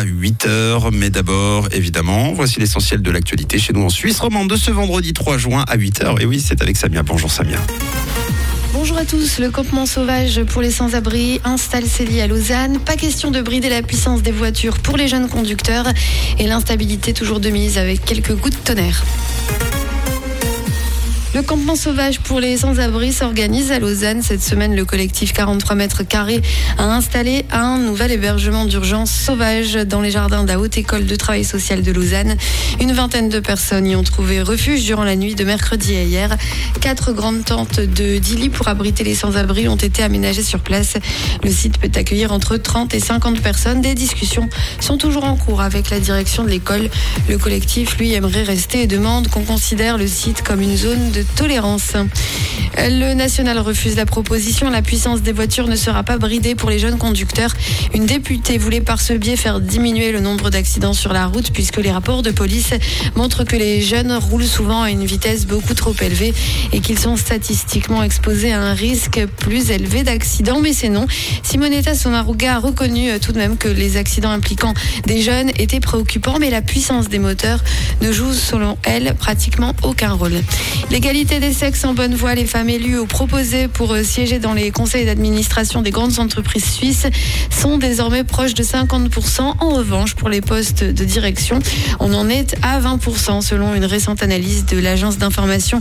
à 8h. Mais d'abord, évidemment, voici l'essentiel de l'actualité chez nous en Suisse romande de ce vendredi 3 juin à 8h. Et oui, c'est avec Samia. Bonjour Samia. Bonjour à tous. Le campement sauvage pour les sans-abri installe ses lits à Lausanne. Pas question de brider la puissance des voitures pour les jeunes conducteurs et l'instabilité toujours de mise avec quelques gouttes de tonnerre. Le campement sauvage pour les sans-abri s'organise à Lausanne. Cette semaine, le collectif 43 mètres carrés a installé un nouvel hébergement d'urgence sauvage dans les jardins de la Haute École de Travail Social de Lausanne. Une vingtaine de personnes y ont trouvé refuge durant la nuit de mercredi à hier. Quatre grandes tentes de 10 lits pour abriter les sans-abri ont été aménagées sur place. Le site peut accueillir entre 30 et 50 personnes. Des discussions sont toujours en cours avec la direction de l'école. Le collectif, lui, aimerait rester et demande qu'on considère le site comme une zone de tolérance. Le national refuse la proposition. La puissance des voitures ne sera pas bridée pour les jeunes conducteurs. Une députée voulait par ce biais faire diminuer le nombre d'accidents sur la route puisque les rapports de police montrent que les jeunes roulent souvent à une vitesse beaucoup trop élevée et qu'ils sont statistiquement exposés à un risque plus élevé d'accident. Mais c'est non. Simonetta Sommaruga a reconnu euh, tout de même que les accidents impliquant des jeunes étaient préoccupants, mais la puissance des moteurs ne joue selon elle pratiquement aucun rôle. L'égalité des sexes en bonne voie, les femmes élues ou proposées pour euh, siéger dans les conseils d'administration des grandes entreprises suisses sont désormais proches de 50%. En revanche, pour les postes de direction, on en est à 20% selon une récente analyse de l'agence d'information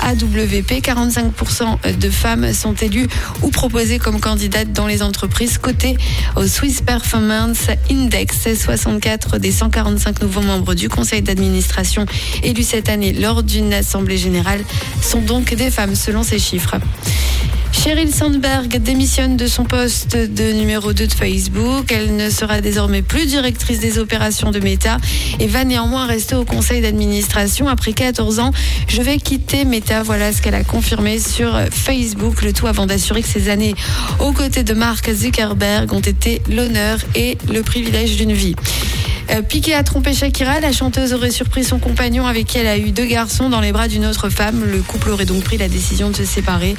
AWP. 45% de femmes sont élues ou proposées comme candidates dans les entreprises cotées au Swiss Performance Index. 64 des 145 nouveaux membres du conseil d'administration élus cette année lors d'une assemblée générale sont donc des femmes selon ces chiffres. Sheryl Sandberg démissionne de son poste de numéro 2 de Facebook. Elle ne sera désormais plus directrice des opérations de Meta et va néanmoins rester au conseil d'administration après 14 ans. Je vais quitter Meta. Voilà ce qu'elle a confirmé sur Facebook. Le tout avant d'assurer que ses années aux côtés de Mark Zuckerberg ont été l'honneur et le privilège d'une vie. Euh, Piqué a trompé Shakira. La chanteuse aurait surpris son compagnon avec qui elle a eu deux garçons dans les bras d'une autre femme. Le couple aurait donc pris la décision de se séparer.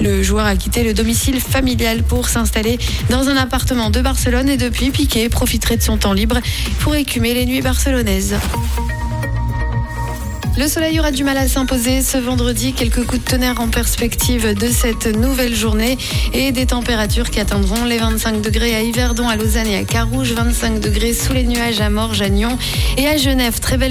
Le joueur a quitté le domicile familial pour s'installer dans un appartement de Barcelone et depuis, Piqué profiterait de son temps libre pour écumer les nuits barcelonaises. Le soleil aura du mal à s'imposer ce vendredi. Quelques coups de tonnerre en perspective de cette nouvelle journée et des températures qui atteindront les 25 degrés à Yverdon, à Lausanne et à Carouge, 25 degrés sous les nuages à Morge, à Nyon et à Genève. Très belle